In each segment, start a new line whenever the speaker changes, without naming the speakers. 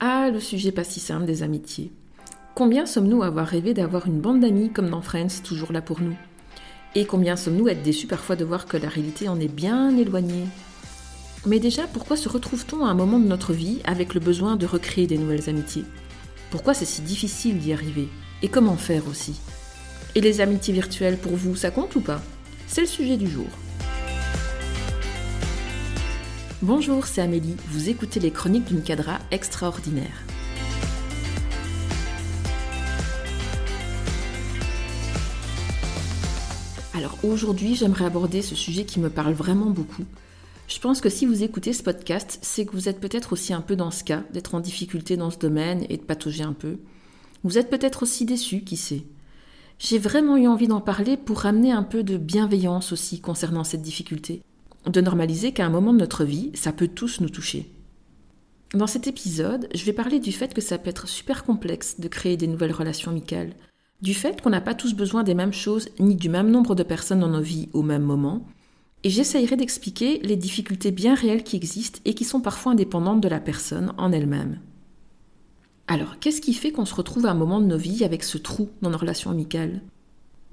Ah, le sujet pas si simple des amitiés. Combien sommes-nous à avoir rêvé d'avoir une bande d'amis comme dans Friends, toujours là pour nous? Et combien sommes-nous à être déçus parfois de voir que la réalité en est bien éloignée? Mais déjà, pourquoi se retrouve-t-on à un moment de notre vie avec le besoin de recréer des nouvelles amitiés? Pourquoi c'est si difficile d'y arriver? Et comment faire aussi? Et les amitiés virtuelles pour vous, ça compte ou pas? C'est le sujet du jour. Bonjour, c'est Amélie, vous écoutez les chroniques d'une cadra extraordinaire. Alors aujourd'hui, j'aimerais aborder ce sujet qui me parle vraiment beaucoup. Je pense que si vous écoutez ce podcast, c'est que vous êtes peut-être aussi un peu dans ce cas, d'être en difficulté dans ce domaine et de patauger un peu. Vous êtes peut-être aussi déçu, qui sait. J'ai vraiment eu envie d'en parler pour ramener un peu de bienveillance aussi concernant cette difficulté de normaliser qu'à un moment de notre vie, ça peut tous nous toucher. Dans cet épisode, je vais parler du fait que ça peut être super complexe de créer des nouvelles relations amicales, du fait qu'on n'a pas tous besoin des mêmes choses ni du même nombre de personnes dans nos vies au même moment, et j'essayerai d'expliquer les difficultés bien réelles qui existent et qui sont parfois indépendantes de la personne en elle-même. Alors, qu'est-ce qui fait qu'on se retrouve à un moment de nos vies avec ce trou dans nos relations amicales?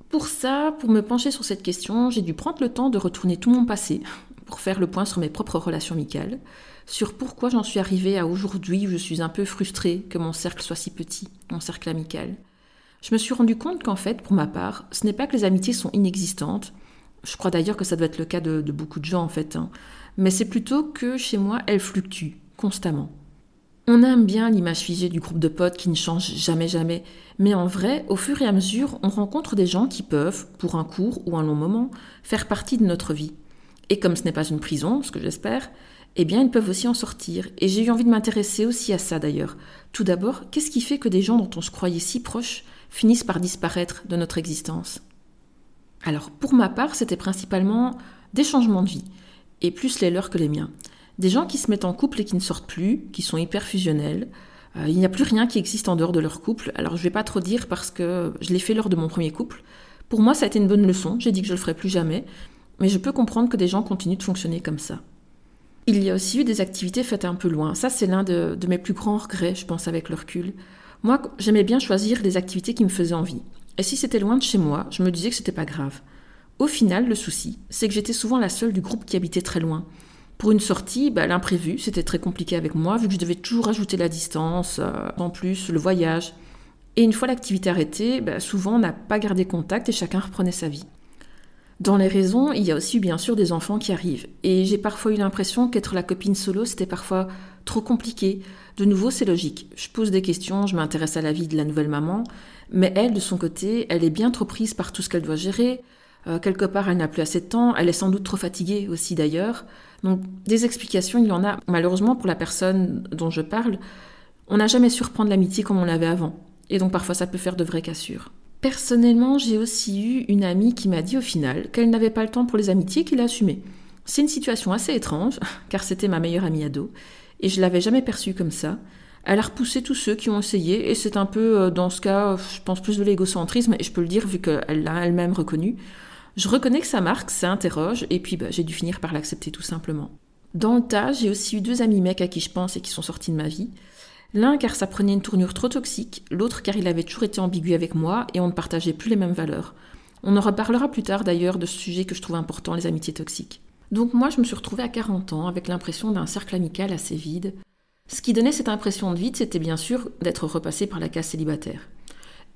Pour ça, pour me pencher sur cette question, j'ai dû prendre le temps de retourner tout mon passé pour faire le point sur mes propres relations amicales, sur pourquoi j'en suis arrivée à aujourd'hui où je suis un peu frustrée que mon cercle soit si petit, mon cercle amical. Je me suis rendu compte qu'en fait, pour ma part, ce n'est pas que les amitiés sont inexistantes, je crois d'ailleurs que ça doit être le cas de, beaucoup de gens en fait, hein, mais c'est plutôt que chez moi, elles fluctuent constamment. On aime bien l'image figée du groupe de potes qui ne change jamais jamais, mais en vrai, au fur et à mesure, on rencontre des gens qui peuvent, pour un court ou un long moment, faire partie de notre vie. Et comme ce n'est pas une prison, ce que j'espère, eh bien ils peuvent aussi en sortir. Et j'ai eu envie de m'intéresser aussi à ça d'ailleurs. Tout d'abord, qu'est-ce qui fait que des gens dont on se croyait si proches finissent par disparaître de notre existence? Alors pour ma part, c'était principalement des changements de vie, et plus les leurs que les miens. Des gens qui se mettent en couple et qui ne sortent plus, qui sont hyper fusionnels. Euh, il n'y a plus rien qui existe en dehors de leur couple. Alors je vais pas trop dire parce que je l'ai fait lors de mon premier couple. Pour moi, ça a été une bonne leçon. J'ai dit que je le ferai plus jamais. Mais je peux comprendre que des gens continuent de fonctionner comme ça. Il y a aussi eu des activités faites un peu loin. Ça, c'est l'un de, de, mes plus grands regrets, je pense, avec le recul. Moi, j'aimais bien choisir les activités qui me faisaient envie. Et si c'était loin de chez moi, je me disais que c'était pas grave. Au final, le souci, c'est que j'étais souvent la seule du groupe qui habitait très loin. Pour une sortie, bah, l'imprévu, c'était très compliqué avec moi, vu que je devais toujours ajouter la distance, euh, en plus le voyage. Et une fois l'activité arrêtée, bah, souvent on n'a pas gardé contact et chacun reprenait sa vie. Dans les raisons, il y a aussi bien sûr des enfants qui arrivent. Et j'ai parfois eu l'impression qu'être la copine solo, c'était parfois trop compliqué. De nouveau, c'est logique. Je pose des questions, je m'intéresse à la vie de la nouvelle maman, mais elle, de son côté, elle est bien trop prise par tout ce qu'elle doit gérer. Euh, quelque part, elle n'a plus assez de temps, elle est sans doute trop fatiguée aussi d'ailleurs. Donc des explications, il y en a. Malheureusement, pour la personne dont je parle, on n'a jamais su reprendre l'amitié comme on l'avait avant. Et donc parfois, ça peut faire de vraies cassures. Personnellement, j'ai aussi eu une amie qui m'a dit au final qu'elle n'avait pas le temps pour les amitiés qu'il assumait. C'est une situation assez étrange, car c'était ma meilleure amie ado, et je l'avais jamais perçue comme ça. Elle a repoussé tous ceux qui ont essayé, et c'est un peu, euh, dans ce cas, je pense plus de l'égocentrisme, et je peux le dire vu qu'elle l'a elle-même reconnu. Je reconnais que ça marque, ça interroge, et puis bah, j'ai dû finir par l'accepter tout simplement. Dans le tas, j'ai aussi eu deux amis mecs à qui je pense et qui sont sortis de ma vie. L'un car ça prenait une tournure trop toxique, l'autre car il avait toujours été ambigu avec moi et on ne partageait plus les mêmes valeurs. On en reparlera plus tard d'ailleurs de ce sujet que je trouve important, les amitiés toxiques. Donc moi je me suis retrouvée à 40 ans avec l'impression d'un cercle amical assez vide. Ce qui donnait cette impression de vide, c'était bien sûr d'être repassé par la case célibataire.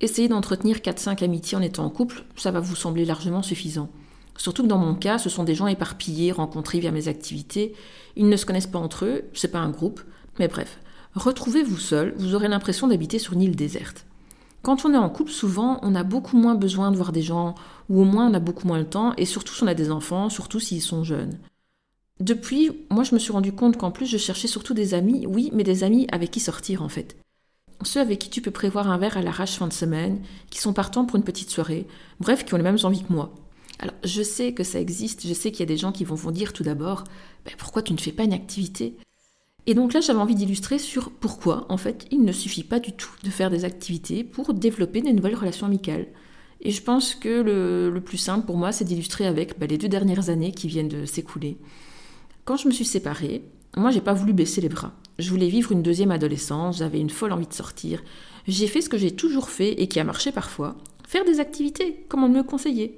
Essayez d'entretenir 4-5 amitiés en étant en couple, ça va vous sembler largement suffisant. Surtout que dans mon cas, ce sont des gens éparpillés, rencontrés via mes activités. Ils ne se connaissent pas entre eux, c'est pas un groupe. Mais bref, retrouvez-vous seul, vous aurez l'impression d'habiter sur une île déserte. Quand on est en couple, souvent, on a beaucoup moins besoin de voir des gens, ou au moins on a beaucoup moins le temps, et surtout si on a des enfants, surtout s'ils sont jeunes. Depuis, moi je me suis rendu compte qu'en plus je cherchais surtout des amis, oui, mais des amis avec qui sortir en fait ceux avec qui tu peux prévoir un verre à l'arrache fin de semaine, qui sont partants pour une petite soirée, bref, qui ont les mêmes envies que moi. Alors, je sais que ça existe, je sais qu'il y a des gens qui vont vous dire tout d'abord, ben, pourquoi tu ne fais pas une activité? Et donc là, j'avais envie d'illustrer sur pourquoi, en fait, il ne suffit pas du tout de faire des activités pour développer des nouvelles relations amicales. Et je pense que le, plus simple pour moi, c'est d'illustrer avec ben, les deux dernières années qui viennent de s'écouler. Quand je me suis séparée, moi, j'ai pas voulu baisser les bras. Je voulais vivre une deuxième adolescence, j'avais une folle envie de sortir. J'ai fait ce que j'ai toujours fait et qui a marché parfois, faire des activités, comme on me conseillait.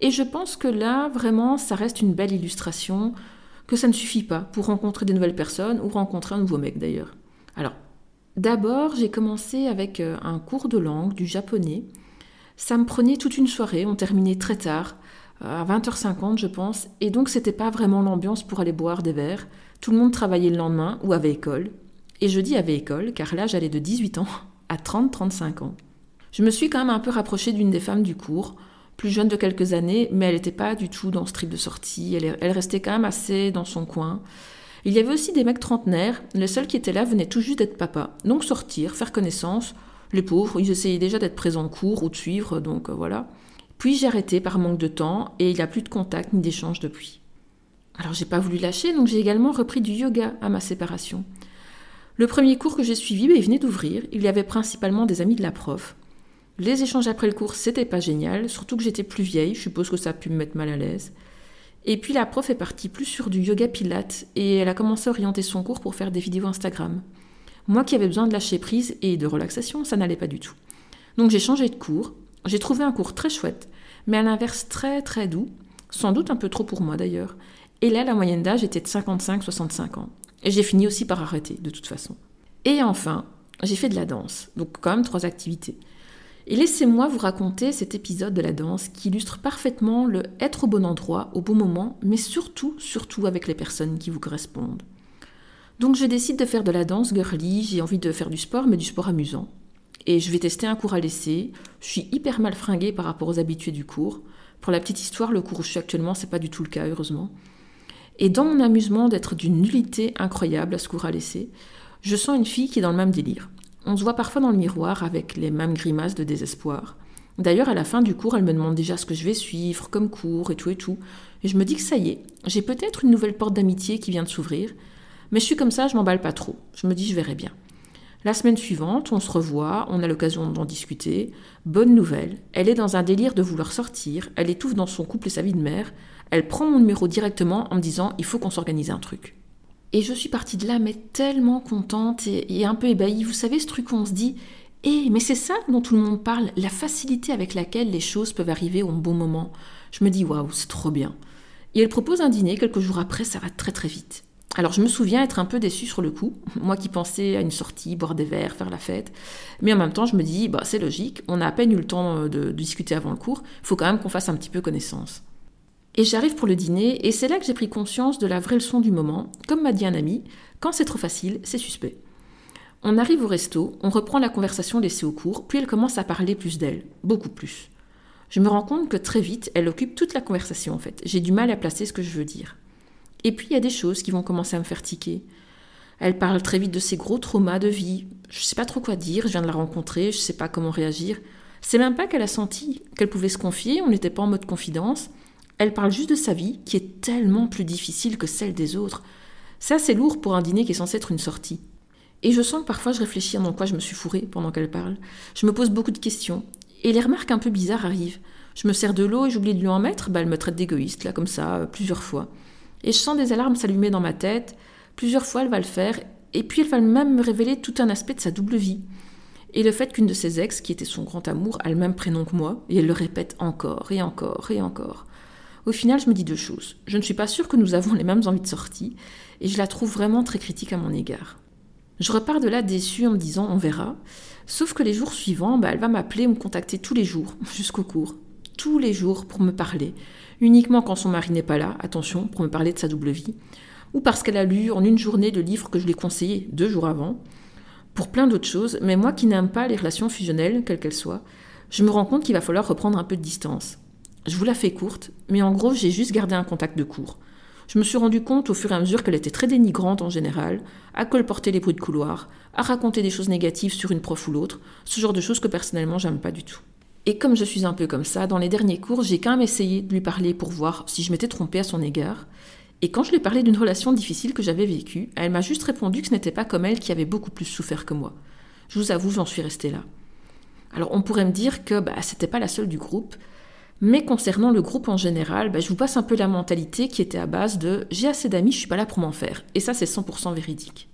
Et je pense que là, vraiment, ça reste une belle illustration que ça ne suffit pas pour rencontrer des nouvelles personnes ou rencontrer un nouveau mec d'ailleurs. Alors, d'abord, j'ai commencé avec euh, un cours de langue, du japonais. Ça me prenait toute une soirée, on terminait très tard, à 20h50 je pense, et donc c'était pas vraiment l'ambiance pour aller boire des verres. Tout le monde travaillait le lendemain ou avait école. Et je dis avait école car là j'allais de 18 ans à 30-35 ans. Je me suis quand même un peu rapprochée d'une des femmes du cours, plus jeune de quelques années, mais elle n'était pas du tout dans ce trip de sortie, elle, restait quand même assez dans son coin. Il y avait aussi des mecs trentenaires, les seuls qui étaient là venaient tout juste d'être papa, donc sortir, faire connaissance. Les pauvres, ils essayaient déjà d'être présents en cours ou de suivre, donc euh, voilà. Puis j'ai arrêté par manque de temps et il n'y a plus de contact ni d'échange depuis. Alors j'ai pas voulu lâcher, donc j'ai également repris du yoga à ma séparation. Le premier cours que j'ai suivi, ben, il venait d'ouvrir. Il y avait principalement des amis de la prof. Les échanges après le cours, c'était pas génial, surtout que j'étais plus vieille, je suppose que ça a pu me mettre mal à l'aise. Et puis la prof est partie plus sur du yoga pilate et elle a commencé à orienter son cours pour faire des vidéos Instagram. Moi qui avais besoin de lâcher prise et de relaxation, ça n'allait pas du tout. Donc j'ai changé de cours, j'ai trouvé un cours très chouette, mais à l'inverse très très doux, sans doute un peu trop pour moi d'ailleurs. Et là, la moyenne d'âge était de 55-65 ans. Et j'ai fini aussi par arrêter, de toute façon. Et enfin, j'ai fait de la danse, donc quand même trois activités. Et laissez-moi vous raconter cet épisode de la danse qui illustre parfaitement le être au bon endroit, au bon moment, mais surtout, surtout avec les personnes qui vous correspondent. Donc je décide de faire de la danse girly, j'ai envie de faire du sport, mais du sport amusant et je vais tester un cours à l'essai. Je suis hyper mal fringuée par rapport aux habitués du cours. Pour la petite histoire, le cours où je suis actuellement, c'est pas du tout le cas, heureusement. Et dans mon amusement d'être d'une nullité incroyable à ce cours à l'essai, je sens une fille qui est dans le même délire. On se voit parfois dans le miroir avec les mêmes grimaces de désespoir. D'ailleurs, à la fin du cours, elle me demande déjà ce que je vais suivre comme cours et tout et tout. Et je me dis que ça y est, j'ai peut-être une nouvelle porte d'amitié qui vient de s'ouvrir. Mais je suis comme ça, je m'emballe pas trop. Je me dis, je verrai bien. La semaine suivante, on se revoit, on a l'occasion d'en discuter. Bonne nouvelle, elle est dans un délire de vouloir sortir, elle étouffe dans son couple et sa vie de mère, elle prend mon numéro directement en me disant il faut qu'on s'organise un truc. Et je suis partie de là, mais tellement contente et, un peu ébahie. Vous savez, ce truc où on se dit Eh, mais c'est ça dont tout le monde parle, la facilité avec laquelle les choses peuvent arriver au bon moment. Je me dis Waouh, c'est trop bien. Et elle propose un dîner, quelques jours après, ça va très très vite. Alors je me souviens être un peu déçue sur le coup, moi qui pensais à une sortie, boire des verres, faire la fête. Mais en même temps, je me dis, bah, c'est logique, on a à peine eu le temps euh, de, discuter avant le cours, il faut quand même qu'on fasse un petit peu connaissance. Et j'arrive pour le dîner, et c'est là que j'ai pris conscience de la vraie leçon du moment. Comme m'a dit un ami, quand c'est trop facile, c'est suspect. On arrive au resto, on reprend la conversation laissée au cours, puis elle commence à parler plus d'elle, beaucoup plus. Je me rends compte que très vite, elle occupe toute la conversation en fait. J'ai du mal à placer ce que je veux dire. Et puis il y a des choses qui vont commencer à me faire tiquer. Elle parle très vite de ses gros traumas de vie. Je ne sais pas trop quoi dire, je viens de la rencontrer, je ne sais pas comment réagir. C'est même pas qu'elle a senti qu'elle pouvait se confier, on n'était pas en mode confidence. Elle parle juste de sa vie, qui est tellement plus difficile que celle des autres. C'est lourd pour un dîner qui est censé être une sortie. Et je sens que parfois je réfléchis dans quoi je me suis fourrée pendant qu'elle parle. Je me pose beaucoup de questions. Et les remarques un peu bizarres arrivent. Je me sers de l'eau et j'oublie de lui en mettre, bah elle me traite d'égoïste, là, comme ça, euh, plusieurs fois. Et je sens des alarmes s'allumer dans ma tête. Plusieurs fois, elle va le faire. Et puis, elle va même me révéler tout un aspect de sa double vie. Et le fait qu'une de ses ex, qui était son grand amour, a le même prénom que moi, et elle le répète encore et encore et encore. Au final, je me dis deux choses. Je ne suis pas sûre que nous avons les mêmes envies de sortie, et je la trouve vraiment très critique à mon égard. Je repars de là déçue en me disant on verra. Sauf que les jours suivants, bah, elle va m'appeler ou me contacter tous les jours, jusqu'au cours. Tous les jours pour me parler uniquement quand son mari n'est pas là, attention, pour me parler de sa double vie, ou parce qu'elle a lu en une journée le livre que je lui ai conseillé deux jours avant, pour plein d'autres choses, mais moi qui n'aime pas les relations fusionnelles, quelles qu'elles soient, je me rends compte qu'il va falloir reprendre un peu de distance. Je vous la fais courte, mais en gros, j'ai juste gardé un contact de cours. Je me suis rendu compte au fur et à mesure qu'elle était très dénigrante en général, à colporter les bruits de couloir, à raconter des choses négatives sur une prof ou l'autre, ce genre de choses que personnellement j'aime pas du tout. Et comme je suis un peu comme ça, dans les derniers cours, j'ai quand même essayé de lui parler pour voir si je m'étais trompée à son égard. Et quand je lui ai parlé d'une relation difficile que j'avais vécue, elle m'a juste répondu que ce n'était pas comme elle qui avait beaucoup plus souffert que moi. Je vous avoue, j'en suis restée là. Alors on pourrait me dire que bah, c'était pas la seule du groupe, mais concernant le groupe en général, bah, je vous passe un peu la mentalité qui était à base de j'ai assez d'amis, je suis pas là pour m'en faire. Et ça, c'est 100% véridique.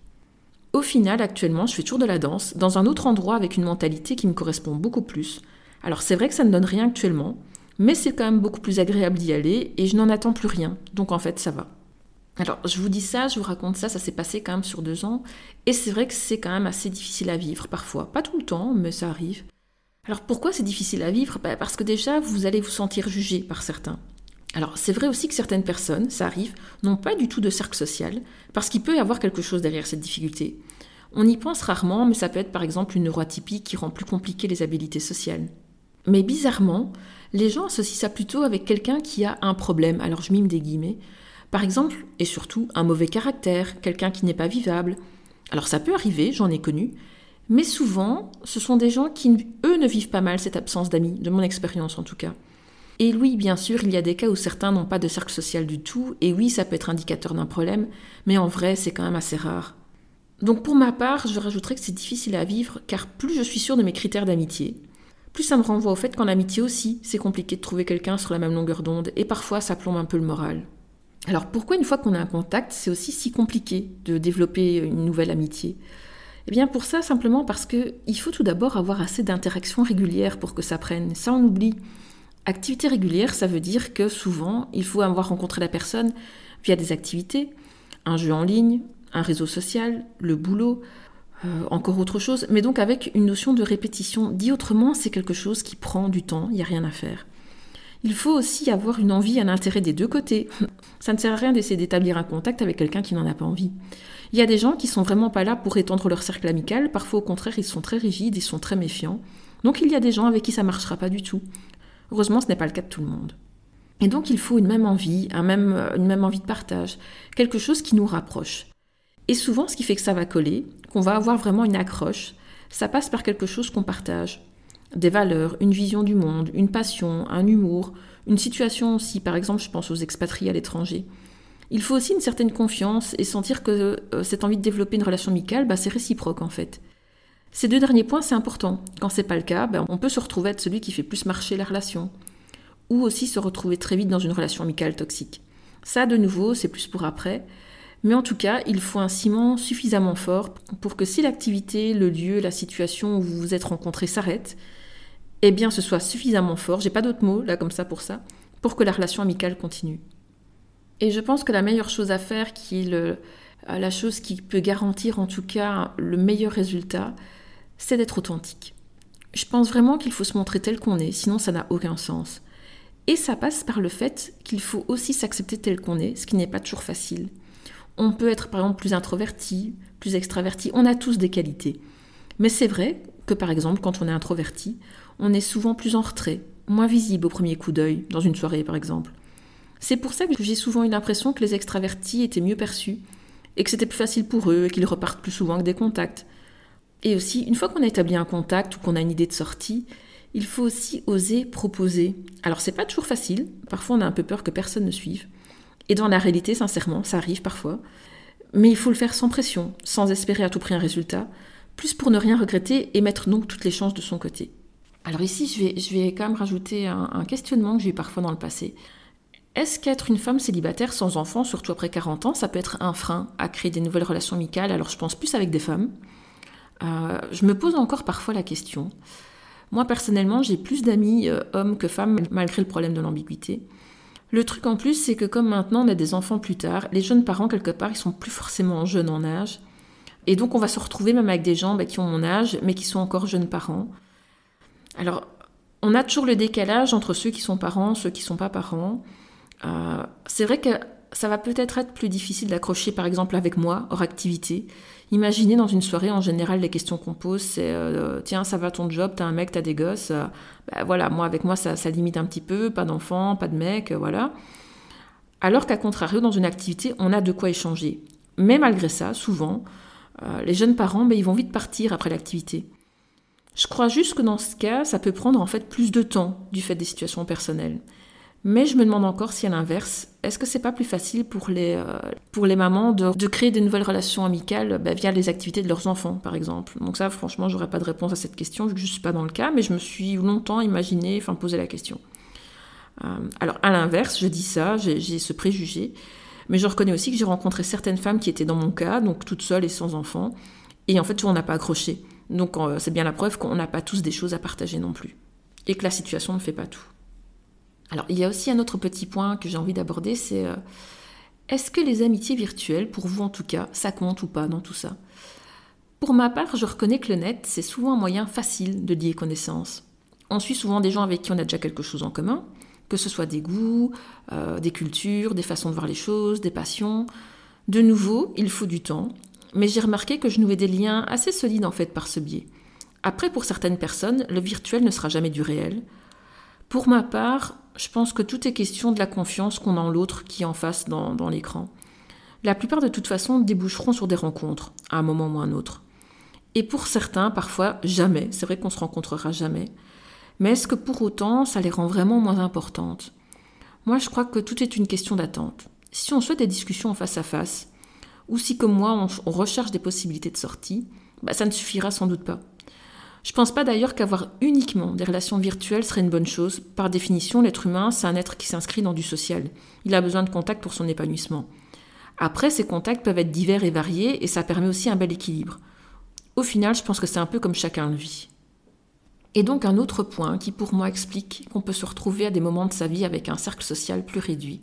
Au final, actuellement, je fais toujours de la danse, dans un autre endroit avec une mentalité qui me correspond beaucoup plus. Alors c'est vrai que ça ne donne rien actuellement, mais c'est quand même beaucoup plus agréable d'y aller et je n'en attends plus rien, donc en fait ça va. Alors je vous dis ça, je vous raconte ça, ça s'est passé quand même sur deux ans, et c'est vrai que c'est quand même assez difficile à vivre parfois, pas tout le temps, mais ça arrive. Alors pourquoi c'est difficile à vivre? Bah, Parce que déjà vous allez vous sentir jugé par certains. Alors c'est vrai aussi que certaines personnes, ça arrive, n'ont pas du tout de cercle social, parce qu'il peut y avoir quelque chose derrière cette difficulté. On y pense rarement, mais ça peut être par exemple une neuroatypie qui rend plus compliquées les habilités sociales. Mais bizarrement, les gens associent ça plutôt avec quelqu'un qui a un problème, alors je mime des guillemets, par exemple, et surtout, un mauvais caractère, quelqu'un qui n'est pas vivable. Alors ça peut arriver, j'en ai connu, mais souvent, ce sont des gens qui, eux, ne vivent pas mal cette absence d'amis, de mon expérience en tout cas. Et oui, bien sûr, il y a des cas où certains n'ont pas de cercle social du tout, et oui, ça peut être indicateur d'un problème, mais en vrai, c'est quand même assez rare. Donc pour ma part, je rajouterais que c'est difficile à vivre, car plus je suis sûre de mes critères d'amitié, plus ça me renvoie au fait qu'en amitié aussi, c'est compliqué de trouver quelqu'un sur la même longueur d'onde, et parfois ça plombe un peu le moral. Alors pourquoi une fois qu'on a un contact, c'est aussi si compliqué de développer une nouvelle amitié? Eh bien pour ça, simplement parce qu'il faut tout d'abord avoir assez d'interactions régulières pour que ça prenne. Ça, on oublie. Activité régulière, ça veut dire que souvent, il faut avoir rencontré la personne via des activités, un jeu en ligne, un réseau social, le boulot, euh, encore autre chose, mais donc avec une notion de répétition. Dit autrement, c'est quelque chose qui prend du temps, il n'y a rien à faire. Il faut aussi avoir une envie, un intérêt des deux côtés. Ça ne sert à rien d'essayer d'établir un contact avec quelqu'un qui n'en a pas envie. Il y a des gens qui sont vraiment pas là pour étendre leur cercle amical, parfois au contraire ils sont très rigides, ils sont très méfiants. Donc il y a des gens avec qui ça marchera pas du tout. Heureusement, ce n'est pas le cas de tout le monde. Et donc, il faut une même envie, une même envie de partage, quelque chose qui nous rapproche. Et souvent, ce qui fait que ça va coller, qu'on va avoir vraiment une accroche, ça passe par quelque chose qu'on partage. Des valeurs, une vision du monde, une passion, un humour, une situation aussi, par exemple, je pense aux expatriés à l'étranger. Il faut aussi une certaine confiance et sentir que euh, cette envie de développer une relation amicale, bah, c'est réciproque en fait. Ces deux derniers points, c'est important. Quand c'est pas le cas, ben, on peut se retrouver être celui qui fait plus marcher la relation. Ou aussi se retrouver très vite dans une relation amicale toxique. Ça, de nouveau, c'est plus pour après. Mais en tout cas, il faut un ciment suffisamment fort pour que si l'activité, le lieu, la situation où vous vous êtes rencontrés s'arrête, eh bien ce soit suffisamment fort, j'ai pas d'autres mots là comme ça pour ça, pour que la relation amicale continue. Et je pense que la meilleure chose à faire, qui est la chose qui peut garantir en tout cas le meilleur résultat, c'est d'être authentique. Je pense vraiment qu'il faut se montrer tel qu'on est, sinon ça n'a aucun sens. Et ça passe par le fait qu'il faut aussi s'accepter tel qu'on est, ce qui n'est pas toujours facile. On peut être par exemple plus introverti, plus extraverti, on a tous des qualités. Mais c'est vrai que par exemple quand on est introverti, on est souvent plus en retrait, moins visible au premier coup d'œil, dans une soirée par exemple. C'est pour ça que j'ai souvent eu l'impression que les extravertis étaient mieux perçus, et que c'était plus facile pour eux, et qu'ils repartent plus souvent que des contacts. Et aussi, une fois qu'on a établi un contact ou qu'on a une idée de sortie, il faut aussi oser proposer. Alors c'est pas toujours facile, parfois on a un peu peur que personne ne suive. Et dans la réalité, sincèrement, ça arrive parfois. Mais il faut le faire sans pression, sans espérer à tout prix un résultat, plus pour ne rien regretter et mettre donc toutes les chances de son côté. Alors ici, je vais, quand même rajouter un, un questionnement que j'ai eu parfois dans le passé. Est-ce qu'être une femme célibataire sans enfant, surtout après 40 ans, ça peut être un frein à créer des nouvelles relations amicales? Alors je pense plus avec des femmes. Euh, je me pose encore parfois la question. Moi personnellement, j'ai plus d'amis euh, hommes que femmes malgré le problème de l'ambiguïté. Le truc en plus, c'est que comme maintenant on a des enfants plus tard, les jeunes parents quelque part, ils sont plus forcément jeunes en âge. Et donc on va se retrouver même avec des gens bah, qui ont mon âge, mais qui sont encore jeunes parents. Alors, on a toujours le décalage entre ceux qui sont parents, ceux qui ne sont pas parents. Euh, c'est vrai que ça va peut-être être plus difficile d'accrocher, par exemple, avec moi, hors activité. Imaginez dans une soirée, en général, les questions qu'on pose, c'est euh, tiens, ça va ton job, t'as un mec, t'as des gosses? Euh, ben voilà, moi, avec moi, ça, ça, limite un petit peu, pas d'enfant, pas de mec, voilà. Alors qu'à contrario, dans une activité, on a de quoi échanger. Mais malgré ça, souvent, les jeunes parents, ben, ils vont vite partir après l'activité. Je crois juste que dans ce cas, ça peut prendre en fait plus de temps du fait des situations personnelles. Mais je me demande encore si à l'inverse, est-ce que c'est pas plus facile pour les, euh, pour les mamans de, créer des nouvelles relations amicales bah, via les activités de leurs enfants, par exemple? Donc ça, franchement, j'aurais pas de réponse à cette question, vu que je suis pas dans le cas, mais je me suis longtemps imaginé, enfin posé la question. Euh, alors à l'inverse, je dis ça, j'ai ce préjugé, mais je reconnais aussi que j'ai rencontré certaines femmes qui étaient dans mon cas, donc toutes seules et sans enfants, Et en fait, on n'a pas accroché. Donc c'est bien la preuve qu'on n'a pas tous des choses à partager non plus. Et que la situation ne fait pas tout. Alors il y a aussi un autre petit point que j'ai envie d'aborder, c'est euh, est-ce que les amitiés virtuelles, pour vous en tout cas, ça compte ou pas dans tout ça? Pour ma part, je reconnais que le net, c'est souvent un moyen facile de lier connaissances. On suit souvent des gens avec qui on a déjà quelque chose en commun, que ce soit des goûts, euh, des cultures, des façons de voir les choses, des passions. De nouveau, il faut du temps, mais j'ai remarqué que je nouais des liens assez solides en fait par ce biais. Après, pour certaines personnes, le virtuel ne sera jamais du réel. Pour ma part, je pense que tout est question de la confiance qu'on a en l'autre qui est en face dans, dans l'écran. La plupart de toute façon déboucheront sur des rencontres, à un moment ou à un autre. Et pour certains, parfois, jamais. C'est vrai qu'on se rencontrera jamais. Mais est-ce que pour autant, ça les rend vraiment moins importantes? Moi, je crois que tout est une question d'attente. Si on souhaite des discussions en face à face, ou si comme moi on, recherche des possibilités de sortie, bah, ça ne suffira sans doute pas. Je pense pas d'ailleurs qu'avoir uniquement des relations virtuelles serait une bonne chose. Par définition, l'être humain, c'est un être qui s'inscrit dans du social. Il a besoin de contacts pour son épanouissement. Après, ces contacts peuvent être divers et variés, et ça permet aussi un bel équilibre. Au final, je pense que c'est un peu comme chacun le vit. Et donc un autre point qui pour moi explique qu'on peut se retrouver à des moments de sa vie avec un cercle social plus réduit,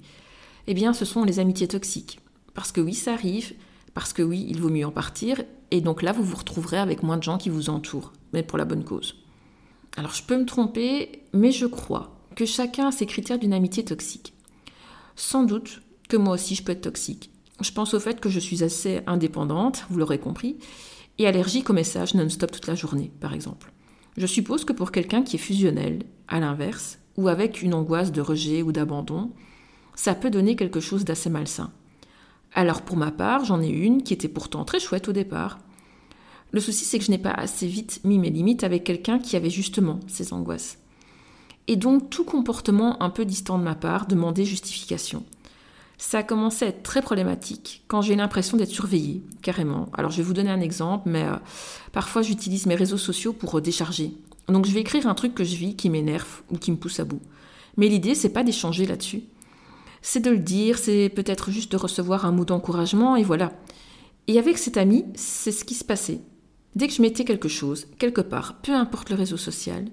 eh bien ce sont les amitiés toxiques. Parce que oui, ça arrive, parce que oui, il vaut mieux en partir, et donc là, vous vous retrouverez avec moins de gens qui vous entourent, mais pour la bonne cause. Alors je peux me tromper, mais je crois que chacun a ses critères d'une amitié toxique. Sans doute que moi aussi je peux être toxique. Je pense au fait que je suis assez indépendante, vous l'aurez compris, et allergique aux messages non-stop toute la journée, par exemple. Je suppose que pour quelqu'un qui est fusionnel, à l'inverse, ou avec une angoisse de rejet ou d'abandon, ça peut donner quelque chose d'assez malsain. Alors pour ma part, j'en ai une qui était pourtant très chouette au départ. Le souci, c'est que je n'ai pas assez vite mis mes limites avec quelqu'un qui avait justement ces angoisses. Et donc tout comportement un peu distant de ma part demandait justification. Ça a commencé à être très problématique quand j'ai l'impression d'être surveillée, carrément. Alors je vais vous donner un exemple, mais euh, parfois j'utilise mes réseaux sociaux pour euh, décharger. Donc je vais écrire un truc que je vis qui m'énerve ou qui me pousse à bout. Mais l'idée, c'est pas d'échanger là-dessus c'est de le dire, c'est peut-être juste de recevoir un mot d'encouragement, et voilà. Et avec cet ami, c'est ce qui se passait. Dès que je mettais quelque chose, quelque part, peu importe le réseau social,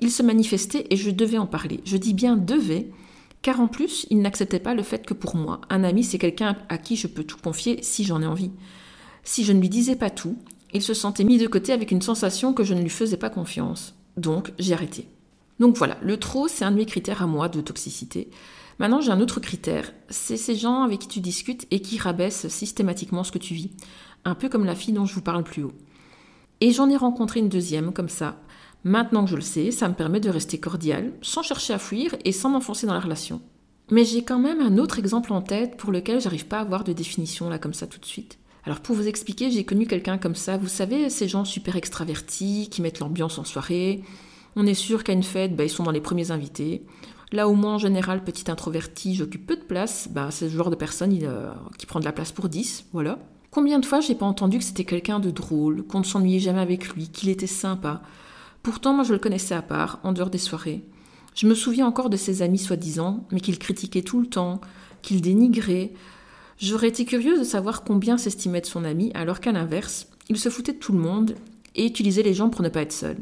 il se manifestait et je devais en parler. Je dis bien devais, car en plus, il n'acceptait pas le fait que pour moi, un ami, c'est quelqu'un à qui je peux tout confier si j'en ai envie. Si je ne lui disais pas tout, il se sentait mis de côté avec une sensation que je ne lui faisais pas confiance. Donc, j'ai arrêté. Donc voilà, le trop, c'est un de mes critères à moi de toxicité. Maintenant, j'ai un autre critère. C'est ces gens avec qui tu discutes et qui rabaissent systématiquement ce que tu vis. Un peu comme la fille dont je vous parle plus haut. Et j'en ai rencontré une deuxième comme ça. Maintenant que je le sais, ça me permet de rester cordial, sans chercher à fuir et sans m'enfoncer dans la relation. Mais j'ai quand même un autre exemple en tête pour lequel j'arrive pas à avoir de définition là comme ça tout de suite. Alors pour vous expliquer, j'ai connu quelqu'un comme ça, vous savez, ces gens super extravertis qui mettent l'ambiance en soirée. On est sûr qu'à une fête, bah, ils sont dans les premiers invités. Là où moi, en général, petit introverti, j'occupe peu de place, bah, c'est ce genre de personne euh, qui prend de la place pour 10, voilà. Combien de fois j'ai pas entendu que c'était quelqu'un de drôle, qu'on ne s'ennuyait jamais avec lui, qu'il était sympa. Pourtant, moi, je le connaissais à part, en dehors des soirées. Je me souviens encore de ses amis soi-disant, mais qu'il critiquait tout le temps, qu'il dénigrait. J'aurais été curieuse de savoir combien s'estimait de son ami, alors qu'à l'inverse, il se foutait de tout le monde et utilisait les gens pour ne pas être seul.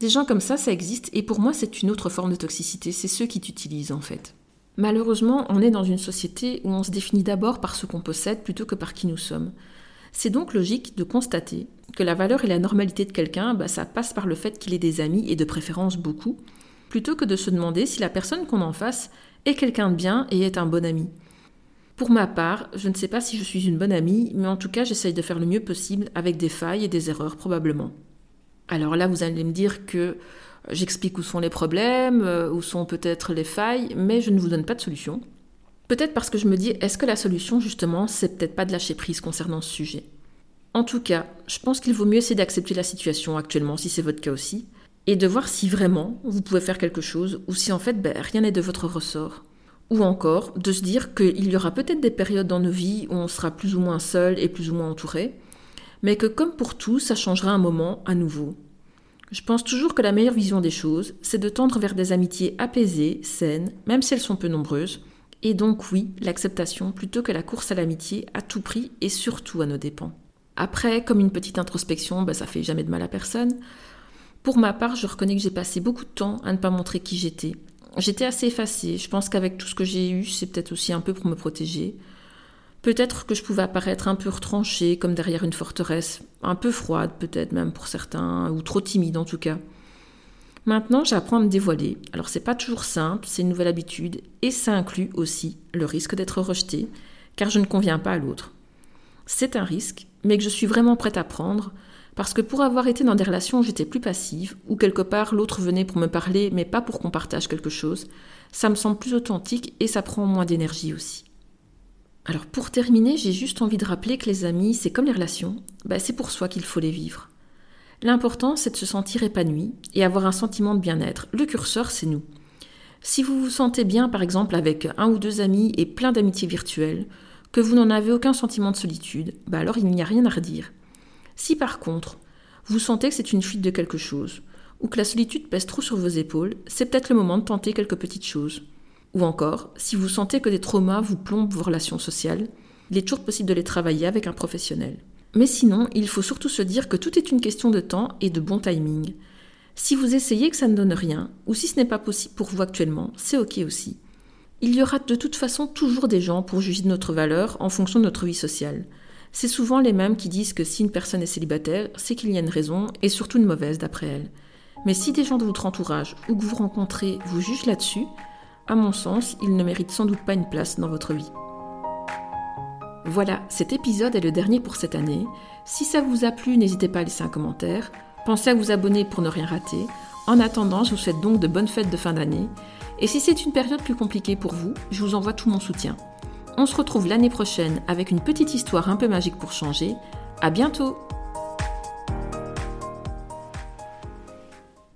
Des gens comme ça, ça existe, et pour moi, c'est une autre forme de toxicité, c'est ceux qui t'utilisent en fait. Malheureusement, on est dans une société où on se définit d'abord par ce qu'on possède plutôt que par qui nous sommes. C'est donc logique de constater que la valeur et la normalité de quelqu'un, bah, ça passe par le fait qu'il ait des amis, et de préférence beaucoup, plutôt que de se demander si la personne qu'on en face est quelqu'un de bien et est un bon ami. Pour ma part, je ne sais pas si je suis une bonne amie, mais en tout cas j'essaye de faire le mieux possible avec des failles et des erreurs probablement. Alors là, vous allez me dire que j'explique où sont les problèmes, euh, où sont peut-être les failles, mais je ne vous donne pas de solution. Peut-être parce que je me dis, est-ce que la solution, justement, c'est peut-être pas de lâcher prise concernant ce sujet? En tout cas, je pense qu'il vaut mieux essayer d'accepter la situation actuellement, si c'est votre cas aussi, et de voir si vraiment vous pouvez faire quelque chose, ou si en fait ben, rien n'est de votre ressort. Ou encore de se dire qu'il y aura peut-être des périodes dans nos vies où on sera plus ou moins seul et plus ou moins entouré, mais que comme pour tout, ça changera un moment à nouveau. Je pense toujours que la meilleure vision des choses, c'est de tendre vers des amitiés apaisées, saines, même si elles sont peu nombreuses, et donc oui, l'acceptation plutôt que la course à l'amitié à tout prix et surtout à nos dépens. Après, comme une petite introspection, bah, ça fait jamais de mal à personne. Pour ma part, je reconnais que j'ai passé beaucoup de temps à ne pas montrer qui j'étais. J'étais assez effacée. Je pense qu'avec tout ce que j'ai eu, c'est peut-être aussi un peu pour me protéger. Peut-être que je pouvais apparaître un peu retranchée, comme derrière une forteresse, un peu froide peut-être même pour certains, ou trop timide en tout cas. Maintenant, j'apprends à me dévoiler. Alors c'est pas toujours simple, c'est une nouvelle habitude, et ça inclut aussi le risque d'être rejetée, car je ne conviens pas à l'autre. C'est un risque, mais que je suis vraiment prête à prendre, parce que pour avoir été dans des relations où j'étais plus passive, où quelque part l'autre venait pour me parler, mais pas pour qu'on partage quelque chose, ça me semble plus authentique et ça prend moins d'énergie aussi. Alors pour terminer, j'ai juste envie de rappeler que les amis, c'est comme les relations, bah, c'est pour soi qu'il faut les vivre. L'important, c'est de se sentir épanoui et avoir un sentiment de bien-être. Le curseur, c'est nous. Si vous vous sentez bien, par exemple, avec un ou deux amis et plein d'amitiés virtuelles, que vous n'en avez aucun sentiment de solitude, bah alors il n'y a rien à redire. Si par contre, vous sentez que c'est une fuite de quelque chose, ou que la solitude pèse trop sur vos épaules, c'est peut-être le moment de tenter quelques petites choses. Ou encore, si vous sentez que des traumas vous plombent vos relations sociales, il est toujours possible de les travailler avec un professionnel. Mais sinon, il faut surtout se dire que tout est une question de temps et de bon timing. Si vous essayez que ça ne donne rien, ou si ce n'est pas possible pour vous actuellement, c'est ok aussi. Il y aura de toute façon toujours des gens pour juger de notre valeur en fonction de notre vie sociale. C'est souvent les mêmes qui disent que si une personne est célibataire, c'est qu'il y a une raison, et surtout une mauvaise d'après elle. Mais si des gens de votre entourage ou que vous rencontrez vous jugent là-dessus, à mon sens, il ne mérite sans doute pas une place dans votre vie. Voilà, cet épisode est le dernier pour cette année. Si ça vous a plu, n'hésitez pas à laisser un commentaire. Pensez à vous abonner pour ne rien rater. En attendant, je vous souhaite donc de bonnes fêtes de fin d'année. Et si c'est une période plus compliquée pour vous, je vous envoie tout mon soutien. On se retrouve l'année prochaine avec une petite histoire un peu magique pour changer. À bientôt!